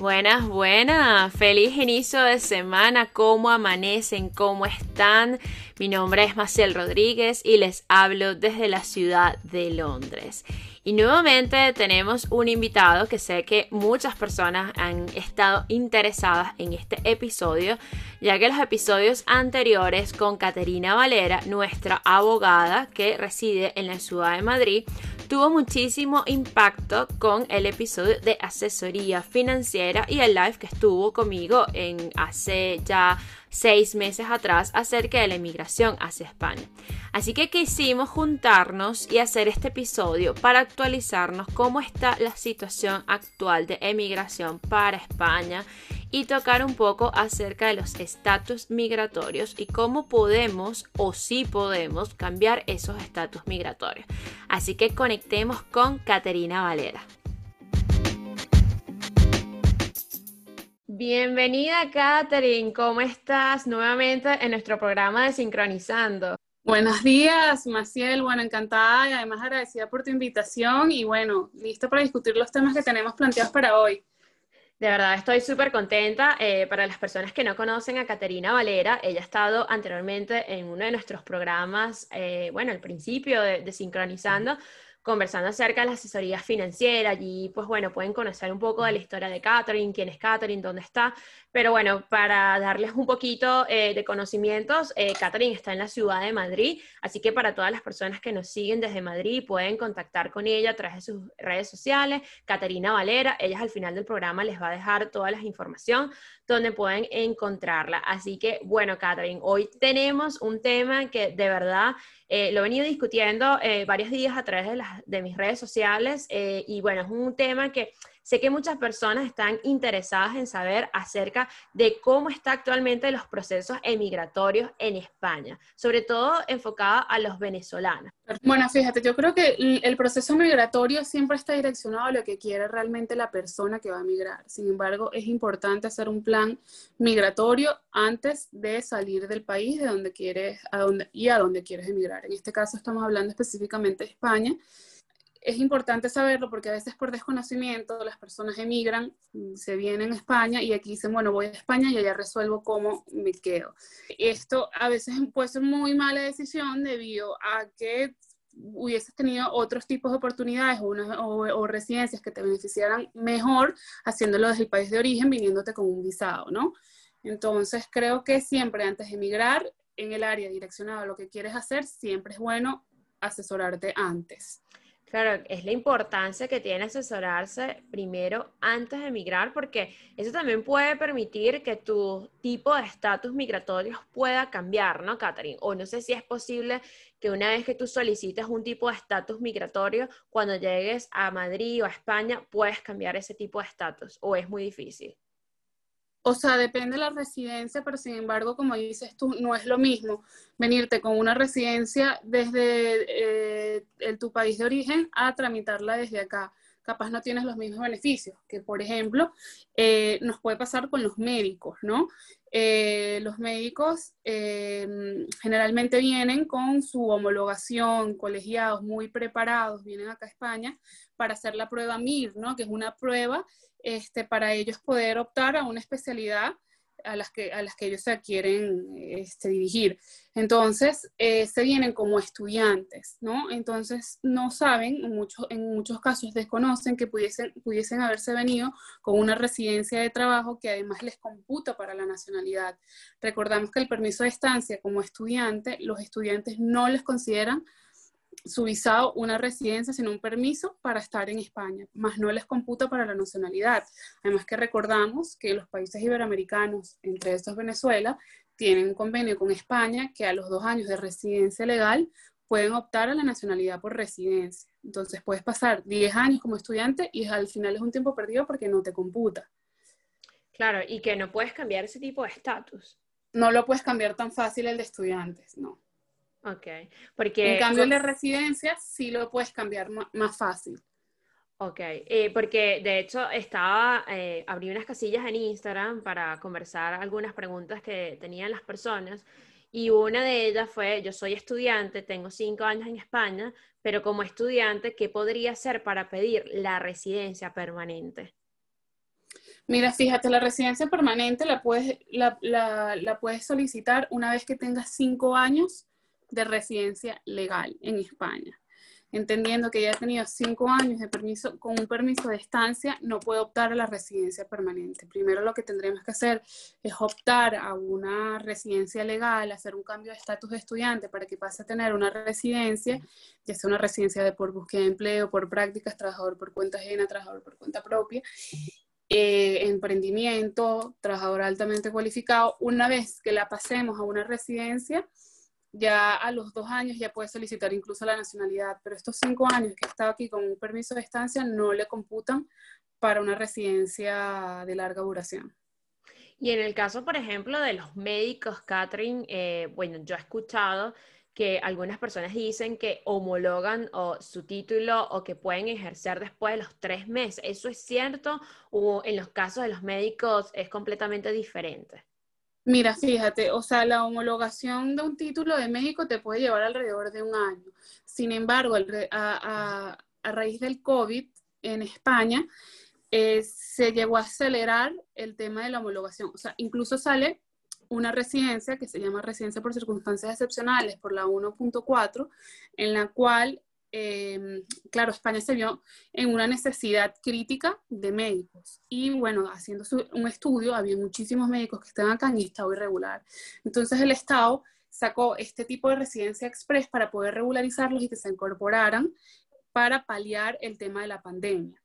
Buenas, buenas. Feliz inicio de semana. ¿Cómo amanecen? ¿Cómo están? Mi nombre es Maciel Rodríguez y les hablo desde la ciudad de Londres. Y nuevamente tenemos un invitado que sé que muchas personas han estado interesadas en este episodio, ya que los episodios anteriores con Caterina Valera, nuestra abogada que reside en la ciudad de Madrid, tuvo muchísimo impacto con el episodio de asesoría financiera y el live que estuvo conmigo en hace ya seis meses atrás acerca de la emigración hacia España. Así que quisimos juntarnos y hacer este episodio para actualizarnos cómo está la situación actual de emigración para España y tocar un poco acerca de los estatus migratorios y cómo podemos o si podemos cambiar esos estatus migratorios. Así que conectemos con Caterina Valera. Bienvenida, Catherine. ¿Cómo estás nuevamente en nuestro programa de Sincronizando? Buenos días, Maciel. Bueno, encantada y además agradecida por tu invitación y bueno, lista para discutir los temas que tenemos planteados para hoy. De verdad, estoy súper contenta. Eh, para las personas que no conocen a Caterina Valera, ella ha estado anteriormente en uno de nuestros programas, eh, bueno, al principio de Sincronizando conversando acerca de la asesoría financiera. Allí, pues bueno, pueden conocer un poco de la historia de Catherine, quién es Catherine, dónde está. Pero bueno, para darles un poquito eh, de conocimientos, eh, Catherine está en la ciudad de Madrid, así que para todas las personas que nos siguen desde Madrid pueden contactar con ella a través de sus redes sociales. Caterina Valera, ella al final del programa les va a dejar todas las información donde pueden encontrarla. Así que bueno, Catherine, hoy tenemos un tema que de verdad eh, lo he venido discutiendo eh, varios días a través de, las, de mis redes sociales y bueno, es un tema que Sé que muchas personas están interesadas en saber acerca de cómo está actualmente los procesos emigratorios en España, sobre todo enfocada a los venezolanos. Bueno, fíjate, yo creo que el proceso migratorio siempre está direccionado a lo que quiere realmente la persona que va a migrar. Sin embargo, es importante hacer un plan migratorio antes de salir del país de donde quieres a donde, y a donde quieres emigrar. En este caso estamos hablando específicamente de España es importante saberlo porque a veces por desconocimiento las personas emigran, se vienen a España y aquí dicen, bueno, voy a España y allá resuelvo cómo me quedo. Esto a veces puede ser muy mala decisión debido a que hubieses tenido otros tipos de oportunidades o, residencias que te beneficiaran mejor haciéndolo desde el país de origen, viniéndote con un visado, ¿no? Entonces creo que siempre antes de emigrar en el área direccionada a lo que quieres hacer, siempre es bueno asesorarte antes. Claro, es la importancia que tiene asesorarse primero antes de emigrar, porque eso también puede permitir que tu tipo de estatus migratorio pueda cambiar, ¿no, Catherine? O no sé si es posible que una vez que tú solicites un tipo de estatus migratorio, cuando llegues a Madrid o a España, puedes cambiar ese tipo de estatus, o es muy difícil. O sea, depende de la residencia, pero sin embargo, como dices tú, no es lo mismo venirte con una residencia desde eh, tu país de origen a tramitarla desde acá. Capaz no tienes los mismos beneficios, que por ejemplo eh, nos puede pasar con los médicos, ¿no? Eh, los médicos generalmente vienen con su homologación, colegiados, muy preparados, vienen acá a España para hacer la prueba MIR, ¿no? Que es una prueba este, para ellos poder optar a una especialidad a las que, a las que ellos se quieren este, dirigir. Entonces, eh, se vienen como estudiantes, ¿no? Entonces, no saben, en muchos, en muchos casos desconocen que pudiesen, pudiesen haberse venido con una residencia de trabajo que además les computa para la nacionalidad. Recordamos que el permiso de estancia como estudiante, los estudiantes no les consideran su visado una residencia, sino un permiso para estar en España, más no les computa para la nacionalidad. Además que recordamos que los países iberoamericanos, entre estos Venezuela, tienen un convenio con España que a los dos años de residencia legal pueden optar a la nacionalidad por residencia. Entonces puedes pasar 10 años como estudiante y al final es un tiempo perdido porque no te computa. Claro, y que no puedes cambiar ese tipo de estatus. No lo puedes cambiar tan fácil el de estudiantes, no. Ok, porque... En cambio, el de residencia sí lo puedes cambiar más fácil. Ok, eh, porque de hecho estaba, eh, abrí unas casillas en Instagram para conversar algunas preguntas que tenían las personas y una de ellas fue, yo soy estudiante, tengo cinco años en España, pero como estudiante, ¿qué podría hacer para pedir la residencia permanente? Mira, fíjate, la residencia permanente la puedes, la, la puedes solicitar una vez que tengas cinco años de residencia legal en España entendiendo que ya ha tenido cinco años de permiso, con un permiso de estancia, no puede optar a la residencia permanente. Primero lo que tendremos que hacer es optar a una residencia legal, hacer un cambio de estatus de estudiante para que pase a tener una residencia, ya sea una residencia de por búsqueda de empleo, por prácticas, trabajador por cuenta ajena, trabajador por cuenta propia. Eh, emprendimiento, trabajador altamente cualificado, una vez que la pasemos a una residencia, ya a los dos años ya puede solicitar incluso la nacionalidad, pero estos cinco años que está aquí con un permiso de estancia no le computan para una residencia de larga duración. Y en el caso, por ejemplo, de los médicos, Catherine, eh, bueno, yo he escuchado que algunas personas dicen que homologan su título o que pueden ejercer después de los tres meses. ¿Eso es cierto o en los casos de los médicos es completamente diferente? Mira, fíjate, o sea, la homologación de un título de México te puede llevar alrededor de un año. Sin embargo, a, raíz del COVID en España, eh, se llegó a acelerar el tema de la homologación. O sea, incluso sale una residencia que se llama residencia por circunstancias excepcionales por la 1.4, en la cual Em, claro, España se vio en una necesidad crítica de médicos. Y bueno, haciendo un estudio, había muchísimos médicos que estaban acá en estado irregular. Entonces el Estado sacó este tipo de residencia express para poder regularizarlos y que se incorporaran para paliar el tema de la pandemia.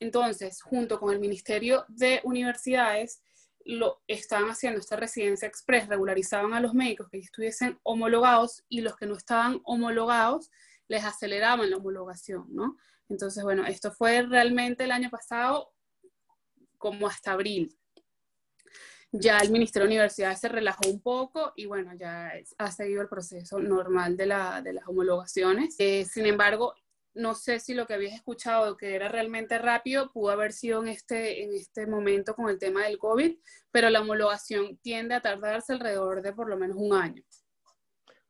Entonces, junto con el Ministerio de Universidades, lo estaban haciendo esta residencia express, regularizaban a los médicos que estuviesen homologados y los que no estaban homologados les aceleraban la homologación, ¿no? Entonces, bueno, esto fue realmente el año pasado como hasta abril. Ya el Ministerio de Universidades se relajó un poco y bueno, ya ha seguido el proceso normal de, la, de las homologaciones. Eh, sin embargo, no sé si lo que habías escuchado que era realmente rápido pudo haber sido en este, en este momento con el tema del COVID, pero la homologación tiende a tardarse alrededor de por lo menos un año.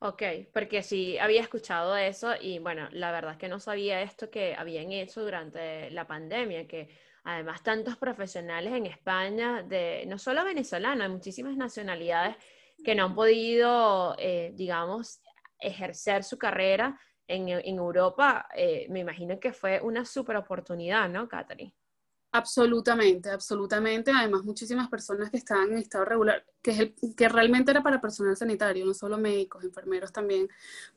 Ok, porque sí había escuchado eso y bueno, la verdad es que no sabía esto que habían hecho durante la pandemia, que además tantos profesionales en España, de no solo venezolanos, hay muchísimas nacionalidades que no han podido, eh, digamos, ejercer su carrera en, Europa. Eh, me imagino que fue una super oportunidad, ¿no, Catherine? Absolutamente, absolutamente. Además, muchísimas personas que estaban en estado regular, que, es el, que realmente era para personal sanitario, no solo médicos, enfermeros también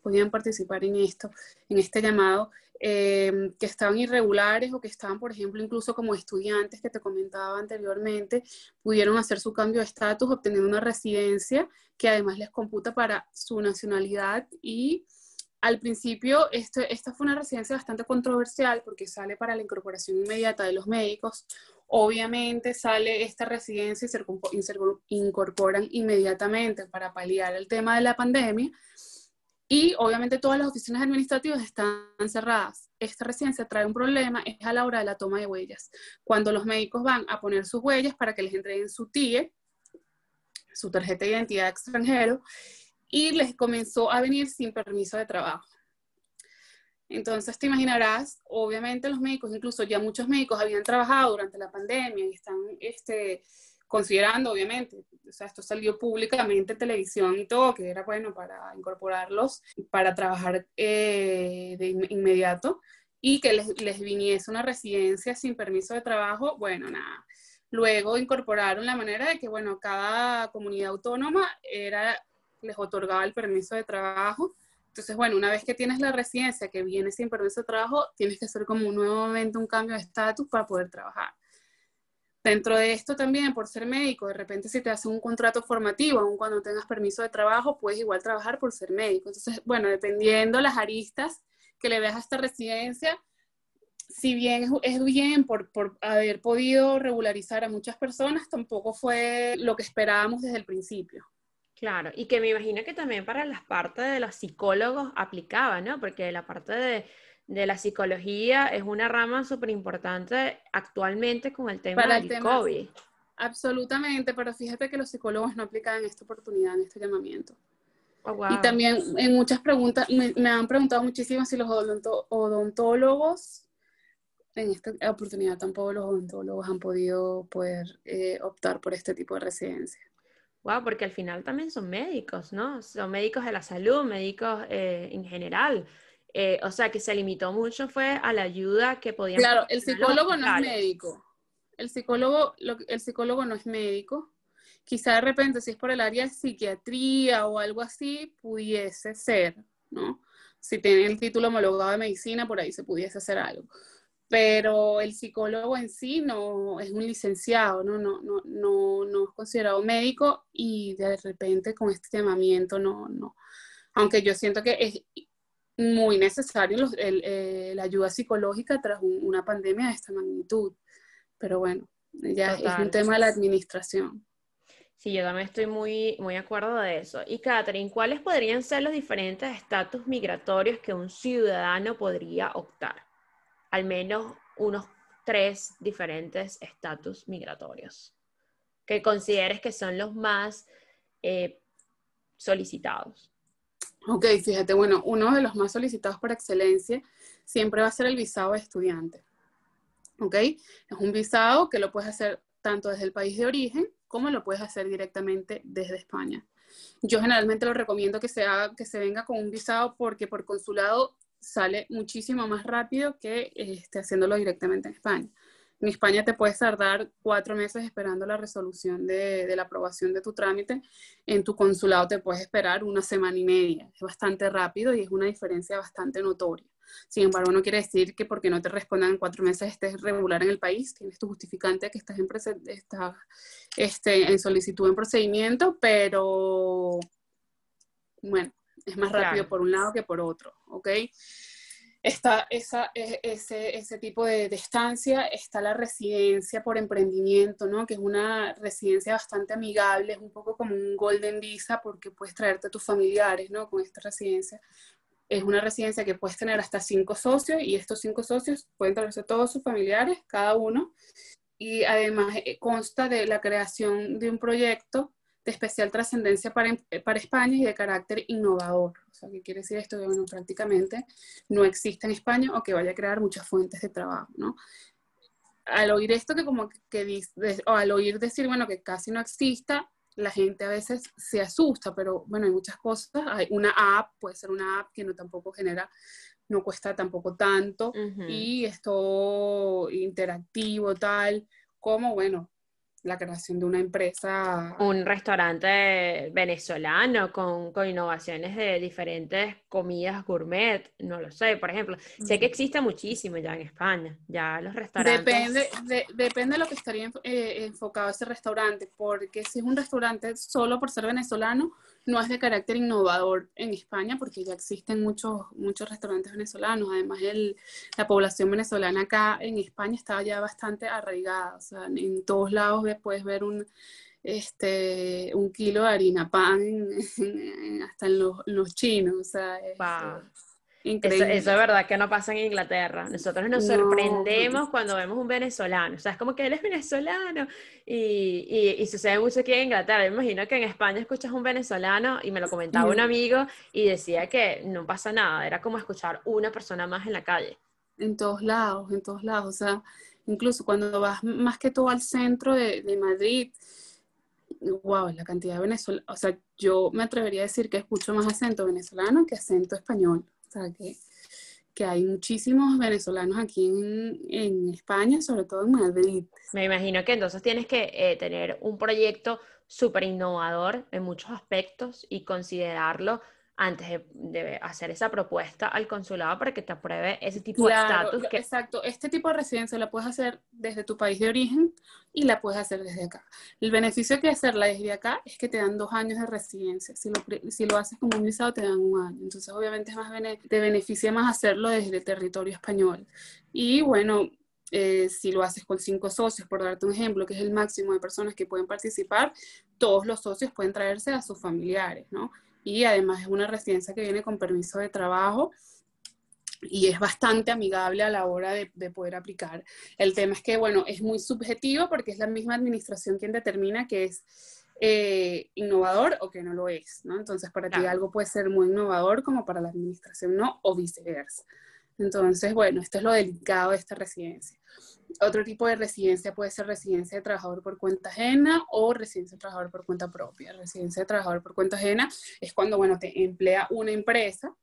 podían participar en esto, en este llamado, eh, que estaban irregulares o que estaban, por ejemplo, incluso como estudiantes que te comentaba anteriormente, pudieron hacer su cambio de estatus, obteniendo una residencia que además les computa para su nacionalidad y al principio, esta fue una residencia bastante controversial porque sale para la incorporación inmediata de los médicos. Obviamente sale esta residencia y se, incorporan inmediatamente para paliar el tema de la pandemia. Y obviamente todas las oficinas administrativas están cerradas. Esta residencia trae un problema, es a la hora de la toma de huellas. Cuando los médicos van a poner sus huellas para que les entreguen su TIE, su tarjeta de identidad extranjero, y les comenzó a venir sin permiso de trabajo. Entonces te imaginarás, obviamente los médicos, incluso ya muchos médicos habían trabajado durante la pandemia y están este, considerando, obviamente, o sea, esto salió públicamente en televisión y todo, que era bueno para incorporarlos, para trabajar eh, de inmediato y que les, les viniese una residencia sin permiso de trabajo, bueno, nada. Luego incorporaron la manera de que, bueno, cada comunidad autónoma era les otorgaba el permiso de trabajo. Entonces, bueno, una vez que tienes la residencia que viene sin permiso de trabajo, tienes que hacer como un nuevamente un cambio de estatus para poder trabajar. Dentro de esto también, por ser médico, de repente si te hacen un contrato formativo, aun cuando tengas permiso de trabajo, puedes igual trabajar por ser médico. Entonces, bueno, dependiendo las aristas que le veas a esta residencia, si bien es, bien por, por, haber podido regularizar a muchas personas, tampoco fue lo que esperábamos desde el principio. Claro, y que me imagino que también para las partes de los psicólogos aplicaba, ¿no? Porque la parte de, la psicología es una rama súper importante actualmente con el tema del COVID. Absolutamente, pero fíjate que los psicólogos no aplican esta oportunidad, en este llamamiento. Oh, y también en muchas preguntas, me, han preguntado muchísimo si los odontólogos en esta oportunidad tampoco los odontólogos han podido poder eh, optar por este tipo de residencia. Wow, porque al final también son médicos, ¿no? Son médicos de la salud, médicos eh, en general. Eh, o sea, que se limitó mucho fue a la ayuda que podían. Claro, el psicólogo no es médico. El psicólogo, el psicólogo no es médico. Quizá de repente, si es por el área de psiquiatría o algo así, pudiese ser, ¿no? Si tiene el título homologado de medicina, por ahí se pudiese hacer algo pero el psicólogo en sí no es un licenciado, ¿no? No, no, no, no es considerado médico y de repente con este llamamiento no, no. Aunque yo siento que es muy necesario eh, la ayuda psicológica tras una pandemia de esta magnitud. Pero bueno, ya es un tema de la administración. Sí, yo también estoy muy, muy de acuerdo de eso. Y Catherine, ¿cuáles podrían ser los diferentes estatus migratorios que un ciudadano podría optar? Al menos unos tres diferentes estatus migratorios que consideres que son los más eh, solicitados. Ok, fíjate, bueno, uno de los más solicitados por excelencia siempre va a ser el visado de estudiante. ¿Ok? Es un visado que lo puedes hacer tanto desde el país de origen como lo puedes hacer directamente desde España. Yo generalmente lo recomiendo que, sea, que se venga con un visado porque por consulado sale muchísimo más rápido que este, haciéndolo directamente en España. En España te puedes tardar cuatro meses esperando la resolución de, la aprobación de tu trámite. En tu consulado te puedes esperar una semana y media. Es bastante rápido y es una diferencia bastante notoria. Sin embargo, no quiere decir que porque no te respondan en cuatro meses estés regular en el país, tienes tu justificante que estás en, estás, este, en solicitud en procedimiento, pero bueno, es más rápido por un lado que por otro, ¿ok? Está esa, e, ese, ese tipo de, de, estancia, está la residencia por emprendimiento, ¿no? Que es una residencia bastante amigable, es un poco como un golden visa porque puedes traerte a tus familiares, ¿no? Con esta residencia. Es una residencia que puedes tener hasta cinco socios y estos cinco socios pueden traerse todos sus familiares, cada uno. Y además eh, consta de la creación de un proyecto de especial trascendencia para, para, España y de carácter innovador. O sea, ¿qué quiere decir esto? Que bueno, prácticamente no existe en España o que vaya a crear muchas fuentes de trabajo, ¿no? Al oír esto que como que o al oír decir, bueno, que casi no exista, la gente a veces se asusta, pero bueno, hay muchas cosas. Hay una app, puede ser una app que no tampoco genera, no cuesta tampoco tanto, y esto interactivo, tal, como, bueno, la creación de una empresa. Un restaurante venezolano con, con, innovaciones de diferentes comidas gourmet, no lo sé, por ejemplo. Sé que existe muchísimo ya en España, ya los restaurantes. Depende de, depende de lo que estaría eh, enfocado ese restaurante, porque si es un restaurante solo por ser venezolano, no es de carácter innovador en España porque ya existen muchos, muchos restaurantes venezolanos. Además, el, la población venezolana acá en España está ya bastante arraigada. O sea, en todos lados puedes ver un, este, un kilo de harina pan hasta en los, los chinos. O sea, eso, es verdad que no pasa en Inglaterra. Nosotros nos sorprendemos cuando vemos un venezolano. O sea, es como que él es venezolano y, y, sucede mucho aquí en Inglaterra. Me imagino que en España escuchas un venezolano y me lo comentaba un amigo y decía que no pasa nada. Era como escuchar una persona más en la calle. En todos lados, en todos lados. O sea, incluso cuando vas más que todo al centro de, de Madrid, wow, la cantidad de venezolanos. O sea, yo me atrevería a decir que escucho más acento venezolano que acento español. O sea, que, que hay muchísimos venezolanos aquí en, en, España, sobre todo en Madrid. Me imagino que entonces tienes que eh, tener un proyecto súper innovador en muchos aspectos y considerarlo antes de, hacer esa propuesta al consulado para que te apruebe ese tipo de estatus. Que... Exacto, este tipo de residencia la puedes hacer desde tu país de origen y la puedes hacer desde acá. El beneficio de hacerla desde acá es que te dan dos años de residencia. Si lo, si lo haces como un visado, te dan un año. Entonces, obviamente, es más te beneficia más hacerlo desde el territorio español. Y bueno, eh, si lo haces con cinco socios, por darte un ejemplo, que es el máximo de personas que pueden participar, todos los socios pueden traerse a sus familiares, ¿no? Y además es una residencia que viene con permiso de trabajo y es bastante amigable a la hora de, poder aplicar. El tema es que, bueno, es muy subjetivo porque es la misma administración quien determina que es eh, innovador o que no lo es, ¿no? Entonces, para ti algo puede ser muy innovador como para la administración no, o viceversa. Entonces, bueno, esto es lo delicado de esta residencia. Otro tipo de residencia puede ser residencia de trabajador por cuenta ajena o residencia de trabajador por cuenta propia. Residencia de trabajador por cuenta ajena es cuando, bueno, te emplea una empresa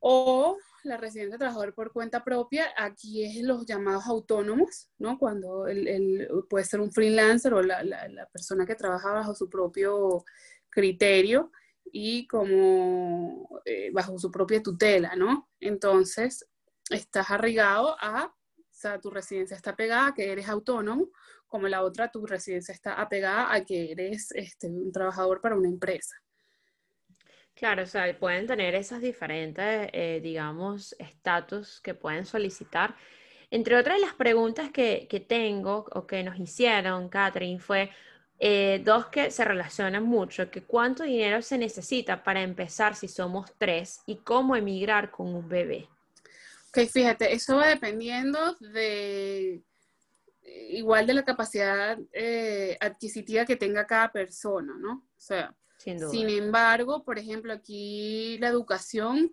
o la residencia de trabajador por cuenta propia, aquí es los llamados autónomos, ¿no? Cuando el, puede ser un freelancer o la, la, persona que trabaja bajo su propio criterio y como eh, bajo su propia tutela, ¿no? Entonces, estás arraigado a, o sea, tu residencia está pegada a que eres autónomo, como la otra, tu residencia está apegada a que eres este, un trabajador para una empresa. Claro, o sea, pueden tener esos diferentes, eh, digamos, estatus que pueden solicitar. Entre otras las preguntas que, que tengo o que nos hicieron, Catherine, fue eh, dos que se relacionan mucho, que cuánto dinero se necesita para empezar si somos tres y cómo emigrar con un bebé. Ok, fíjate, eso va dependiendo de igual de la capacidad eh, adquisitiva que tenga cada persona, ¿no? O sea, sin, embargo, por ejemplo, aquí la educación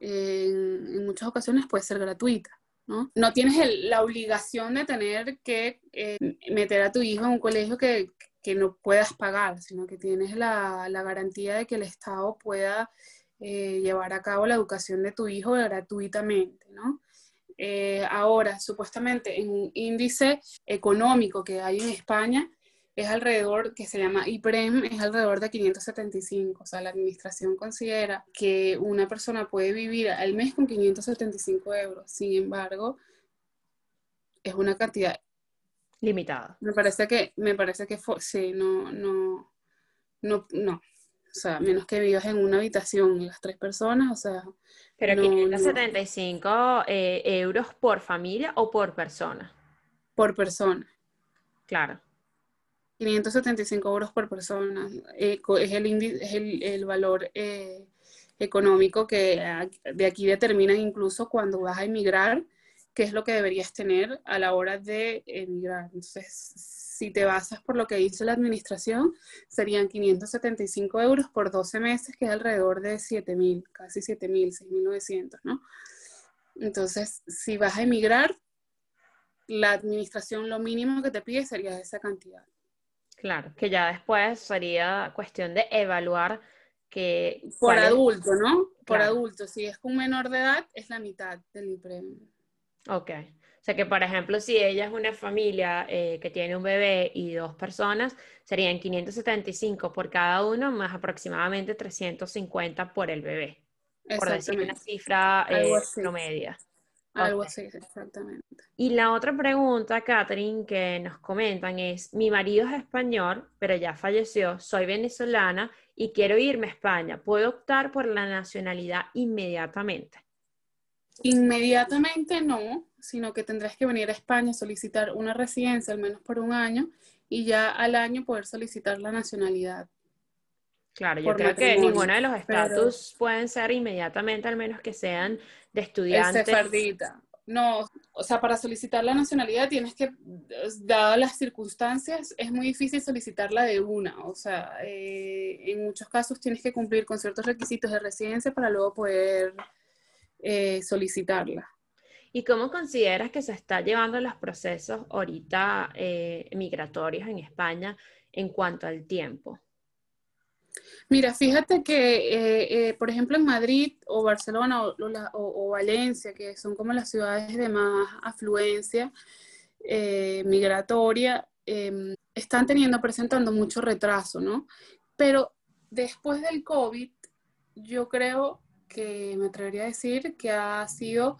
en, muchas ocasiones puede ser gratuita. ¿no? No tienes la obligación de tener que eh, meter a tu hijo en un colegio que, no puedas pagar, sino que tienes la, garantía de que el Estado pueda eh, llevar a cabo la educación de tu hijo gratuitamente, ¿no? Eh, ahora, supuestamente, en un índice económico que hay en España, es alrededor, que se llama IPREM, es alrededor de 575. O sea, la administración considera que una persona puede vivir al mes con 575 euros. Sin embargo, es una cantidad limitada. Me parece que, me parece que sí, no, no, no, no. O sea, menos que vivas en una habitación las tres personas, o sea. Pero 575 eh, euros por familia o por persona. Por persona. Claro. 575 euros por persona. Eh, es, el, es el, el valor eh, económico que de aquí determinan incluso cuando vas a emigrar, qué es lo que deberías tener a la hora de emigrar. Entonces, si te basas por lo que dice la administración, serían 575 euros por 12 meses, que es alrededor de 7.000, casi 7.000, 6.900, ¿no? Entonces, si vas a emigrar, la administración lo mínimo que te pide sería esa cantidad. Claro, que ya después sería cuestión de evaluar que... Por adulto, ¿no? Por adulto. Si es un menor de edad, es la mitad del premio. Ok. O sea que, por ejemplo, si ella es una familia eh, que tiene un bebé y dos personas, serían 575 por cada uno, más aproximadamente 350 por el bebé. Por decir una cifra eh, promedia. Algo así, exactamente. Y la otra pregunta, Catherine, que nos comentan es, mi marido es español, pero ya falleció, soy venezolana y quiero irme a España. ¿Puedo optar por la nacionalidad inmediatamente? Inmediatamente no, sino que tendrás que venir a España a solicitar una residencia al menos por un año y ya al año poder solicitar la nacionalidad. Claro, yo creo que ninguno de los estatus pueden ser inmediatamente, al menos que sean de estudiantes. Sefardita. No, o sea, para solicitar la nacionalidad tienes que, dadas las circunstancias, es muy difícil solicitarla de una. O sea, eh, en muchos casos tienes que cumplir con ciertos requisitos de residencia para luego poder eh, solicitarla. ¿Y cómo consideras que se está llevando los procesos ahorita eh, migratorios en España en cuanto al tiempo? Mira, fíjate que, eh, eh, por ejemplo, en Madrid o Barcelona o, Valencia, que son como las ciudades de más afluencia eh, migratoria, em, están teniendo, presentando mucho retraso, ¿no? Pero después del COVID, yo creo que me atrevería a decir que ha sido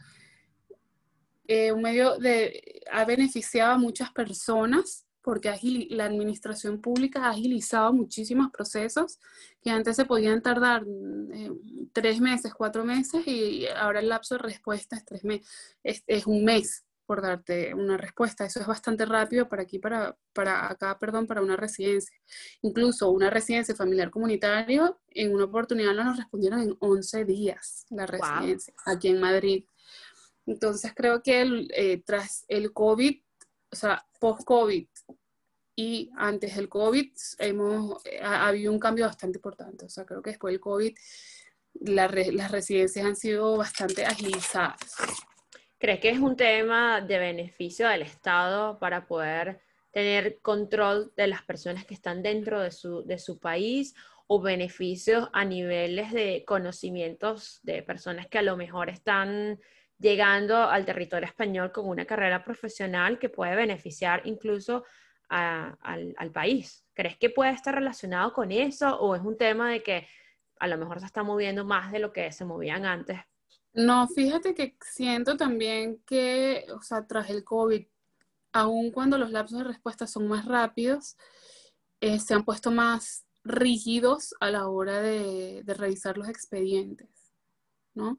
un medio de, ha beneficiado a muchas personas porque la administración pública ha agilizado muchísimos procesos que antes se podían tardar eh, tres meses, cuatro meses y ahora el lapso de respuesta es, tres meses, es, un mes por darte una respuesta. Eso es bastante rápido para aquí, para, para acá, perdón, para una residencia. Incluso una residencia familiar comunitario, en una oportunidad nos respondieron en 11 días la residencia, aquí en Madrid. Entonces creo que eh, tras el COVID, o sea, post-COVID, y antes del COVID hemos, ha, habido un cambio bastante importante. O sea, creo que después del COVID las residencias han sido bastante agilizadas. ¿Crees que es un tema de beneficio del Estado para poder tener control de las personas que están dentro de su, de su país o beneficios a niveles de conocimientos de personas que a lo mejor están llegando al territorio español con una carrera profesional que puede beneficiar incluso al, al, país. ¿Crees que puede estar relacionado con eso o es un tema de que a lo mejor se está moviendo más de lo que se movían antes? No, fíjate que siento también que, o sea, tras el COVID, aun cuando los lapsos de respuesta son más rápidos, eh, se han puesto más rígidos a la hora de, de revisar los expedientes, ¿no?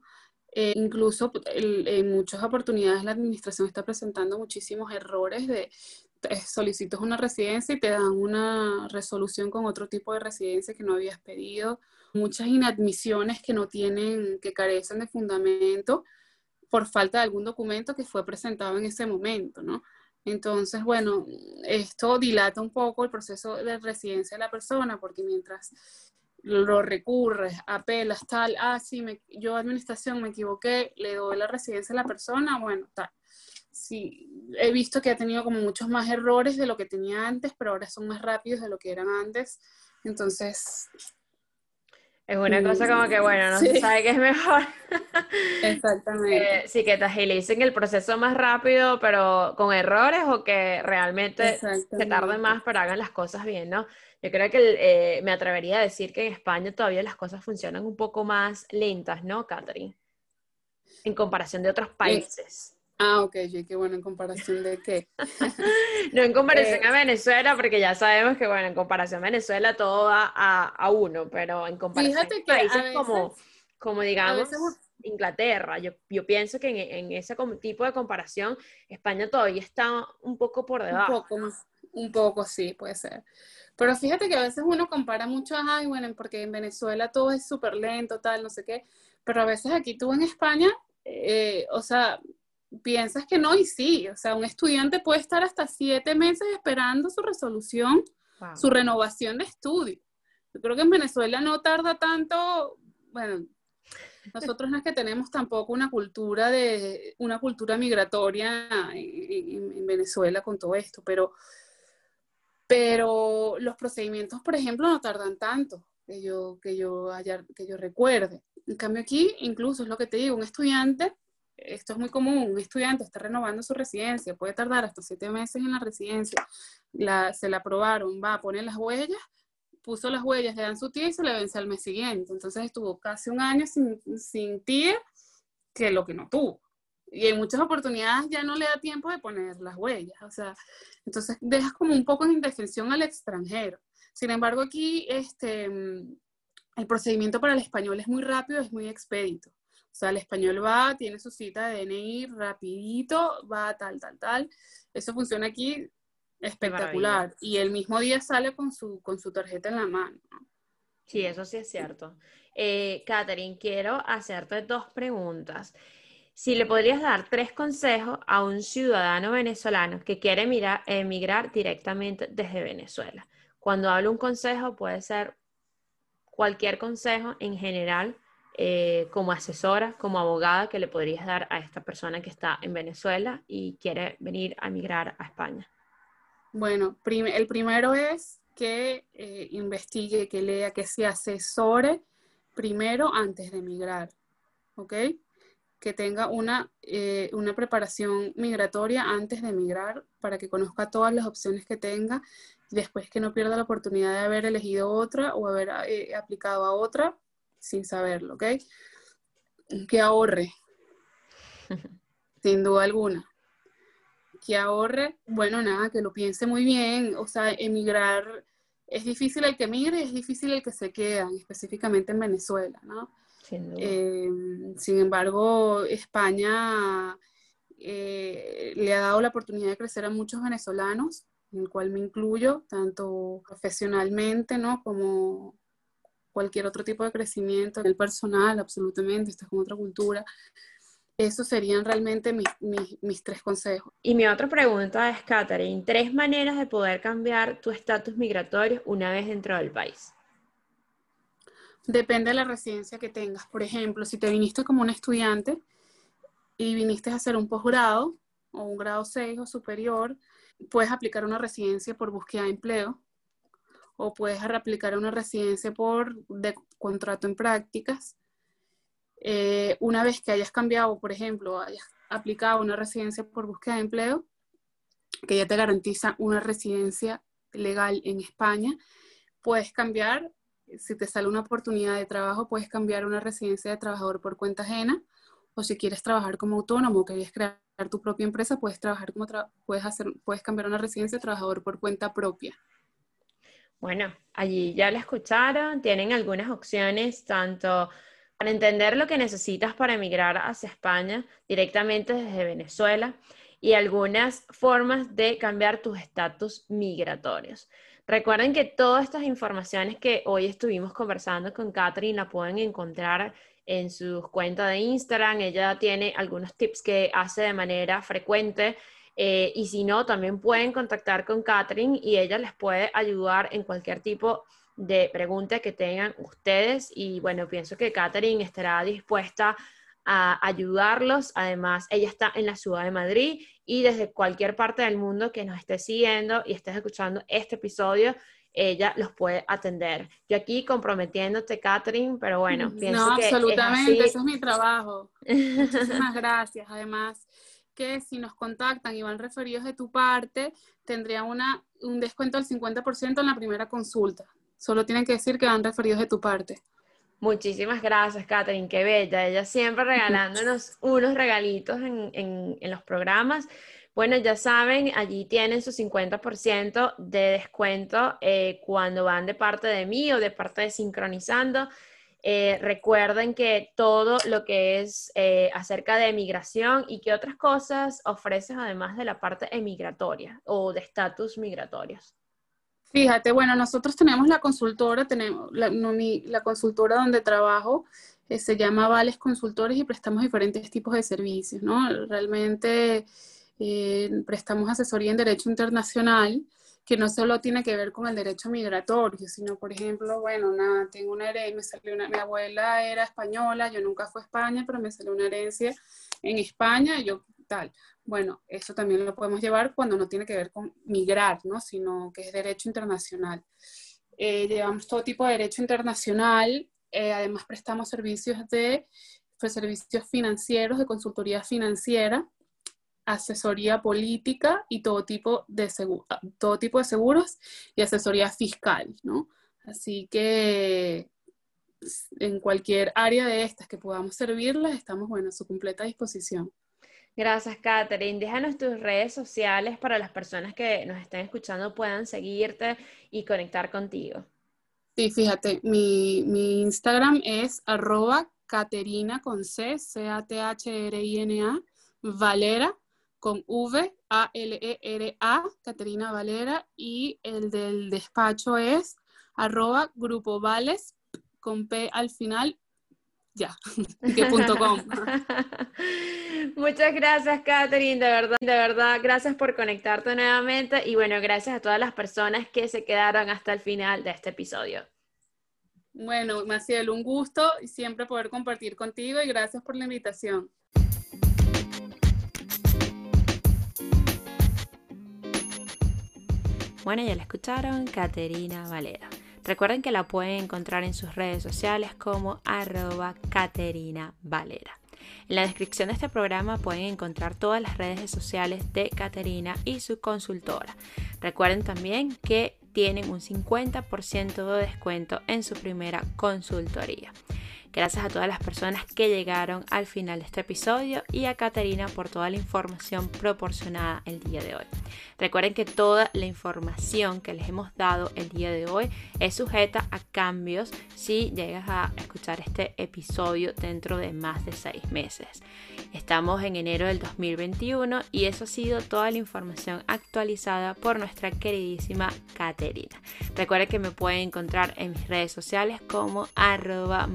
Eh, incluso en muchas oportunidades la administración está presentando muchísimos errores de solicitas una residencia y te dan una resolución con otro tipo de residencia que no habías pedido, muchas inadmisiones que no tienen, que carecen de fundamento por falta de algún documento que fue presentado en ese momento, ¿no? Entonces, bueno, esto dilata un poco el proceso de residencia de la persona, porque mientras lo recurres, apelas, tal, ah, sí, me, yo administración me equivoqué, le doy la residencia a la persona, bueno, tal. Sí, he visto que ha tenido como muchos más errores de lo que tenía antes, pero ahora son más rápidos de lo que eran antes. Entonces, es una cosa como que, bueno, no se sabe qué es mejor. Exactamente. sí, que te agilicen el proceso más rápido, pero con errores o que realmente se tarde más, pero hagan las cosas bien, ¿no? Yo creo que eh, me atrevería a decir que en España todavía las cosas funcionan un poco más lentas, ¿no, Catherine? En comparación de otros países. Ah, ok, qué bueno, ¿en comparación de qué? no en comparación eh, a Venezuela, porque ya sabemos que, bueno, en comparación a Venezuela todo va a, uno, pero en comparación a países como, como, digamos, Inglaterra, yo, yo, pienso que en, ese tipo de comparación, España todavía está un poco por debajo. Un poco, un poco sí, puede ser. Pero fíjate que a veces uno compara mucho, ay, bueno, porque en Venezuela todo es súper lento, tal, no sé qué, pero a veces aquí tú en España, eh, o sea, piensas que no y sí, o sea, un estudiante puede estar hasta siete meses esperando su resolución, su renovación de estudio. Yo creo que en Venezuela no tarda tanto, bueno, nosotros no es que tenemos tampoco una cultura de una cultura migratoria en, Venezuela con todo esto, pero pero los procedimientos, por ejemplo, no tardan tanto que yo que yo haya, que yo recuerde. En cambio aquí, incluso es lo que te digo, un estudiante esto es muy común, un estudiante está renovando su residencia, puede tardar hasta siete meses en la residencia, se la aprobaron, va a poner las huellas, puso las huellas, le dan su tía y se le vence al mes siguiente. Entonces estuvo casi un año sin, sin que lo que no tuvo. Y en muchas oportunidades ya no le da tiempo de poner las huellas. O sea, entonces dejas como un poco en indefensión al extranjero. Sin embargo, aquí este, el procedimiento para el español es muy rápido, es muy expedito. O sea, el español va, tiene su cita de DNI rapidito, va tal, tal, tal. Eso funciona aquí espectacular. Y el mismo día sale con su, con su tarjeta en la mano. Sí, eso sí es cierto. Eh, Catherine, quiero hacerte dos preguntas. Si le podrías dar tres consejos a un ciudadano venezolano que quiere emigrar directamente desde Venezuela. Cuando hablo un consejo, puede ser cualquier consejo en general eh, como asesora, como abogada que le podrías dar a esta persona que está en Venezuela y quiere venir a emigrar a España? Bueno, el primero es que eh, investigue, que lea, que se asesore primero antes de emigrar, ¿ok? Que tenga una, eh, una preparación migratoria antes de emigrar para que conozca todas las opciones que tenga, después que no pierda la oportunidad de haber elegido otra o haber aplicado a otra sin saberlo, ¿ok? Que ahorre, sin duda alguna. Que ahorre, bueno, nada, que lo piense muy bien, o sea, emigrar, es difícil el que migre y es difícil el que se queda, específicamente en Venezuela, ¿no? Sin, eh, sin embargo, España eh, le ha dado la oportunidad de crecer a muchos venezolanos, en el cual me incluyo, tanto profesionalmente, ¿no? Como, cualquier otro tipo de crecimiento, el personal, absolutamente, estás con otra cultura. Esos serían realmente mis, tres consejos. Y mi otra pregunta es, Catherine, tres maneras de poder cambiar tu estatus migratorio una vez dentro del país. Depende de la residencia que tengas. Por ejemplo, si te viniste como un estudiante y viniste a hacer un posgrado o un grado 6 o superior, puedes aplicar una residencia por búsqueda de empleo o puedes aplicar una residencia por de contrato en prácticas. Eh, una vez que hayas cambiado, por ejemplo, hayas aplicado una residencia por búsqueda de empleo, que ya te garantiza una residencia legal en España, puedes cambiar, si te sale una oportunidad de trabajo, puedes cambiar una residencia de trabajador por cuenta ajena, o si quieres trabajar como autónomo, quieres crear tu propia empresa, puedes trabajar como puedes hacer, puedes cambiar una residencia de trabajador por cuenta propia. Bueno, allí ya la escucharon, tienen algunas opciones, tanto para entender lo que necesitas para emigrar hacia España directamente desde Venezuela y algunas formas de cambiar tus estatus migratorios. Recuerden que todas estas informaciones que hoy estuvimos conversando con Catherine la pueden encontrar en sus cuentas de Instagram. Ella tiene algunos tips que hace de manera frecuente. Eh, y si no, también pueden contactar con Catherine y ella les puede ayudar en cualquier tipo de pregunta que tengan ustedes. Y bueno, pienso que Catherine estará dispuesta a ayudarlos. Además, ella está en la ciudad de Madrid y desde cualquier parte del mundo que nos esté siguiendo y estés escuchando este episodio, ella los puede atender. Yo aquí comprometiéndote, Catherine, pero bueno, pienso no, que absolutamente, es eso es mi trabajo. Muchísimas gracias. Además, que si nos contactan y van referidos de tu parte, tendría una, un descuento del 50% en la primera consulta. Solo tienen que decir que van referidos de tu parte. Muchísimas gracias, Catherine, qué bella. Ella siempre regalándonos unos regalitos en, en, en los programas. Bueno, ya saben, allí tienen su 50% de descuento eh, cuando van de parte de mí o de parte de Sincronizando. Eh, recuerden que todo lo que es eh, acerca de migración y qué otras cosas ofreces además de la parte emigratoria o de estatus migratorios. Fíjate, bueno, nosotros tenemos la consultora, tenemos la, la consultora donde trabajo, se llama Vales Consultores y prestamos diferentes tipos de servicios, ¿no? Realmente eh, prestamos asesoría en derecho internacional, que no solo tiene que ver con el derecho migratorio, sino, por ejemplo, bueno, nada, tengo una herencia, me salió una, mi abuela era española, yo nunca fui a España, pero me salió una herencia en España, yo tal. Bueno, eso también lo podemos llevar cuando no tiene que ver con migrar, ¿no? Sino que es derecho internacional. Eh, llevamos todo tipo de derecho internacional, eh, además prestamos servicios de pues, servicios financieros, de consultoría financiera, asesoría política y todo tipo de, todo tipo de seguros y asesoría fiscal, ¿no? Así que en cualquier área de estas que podamos servirles, estamos, bueno, a su completa disposición. Gracias, Catherine. Déjanos tus redes sociales para las personas que nos estén escuchando puedan seguirte y conectar contigo. Sí, fíjate, mi, mi Instagram es arroba Caterina con C, C-A-T-H-R-I-N-A, Valera, con V, A-L-E-R-A, Caterina Valera, y el del despacho es arroba grupo Vales, con P al final, ya, que punto com. Muchas gracias, Catherine, de verdad, de verdad, gracias por conectarte nuevamente y bueno, gracias a todas las personas que se quedaron hasta el final de este episodio. Bueno, Maciel, un gusto y siempre poder compartir contigo y gracias por la invitación. Bueno, ya la escucharon, Caterina Valera. Recuerden que la pueden encontrar en sus redes sociales como arroba Caterina Valera. En la descripción de este programa pueden encontrar todas las redes sociales de Caterina y su consultora. Recuerden también que tienen un 50% de descuento en su primera consultoría. Gracias a todas las personas que llegaron al final de este episodio y a Caterina por toda la información proporcionada el día de hoy. Recuerden que toda la información que les hemos dado el día de hoy es sujeta a cambios si llegas a escuchar este episodio dentro de más de seis meses. Estamos en enero del 2021 y eso ha sido toda la información actualizada por nuestra queridísima Caterina. Recuerden que me pueden encontrar en mis redes sociales como arroba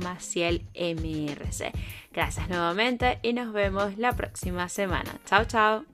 MRC. Gracias nuevamente y nos vemos la próxima semana. Chao, chao.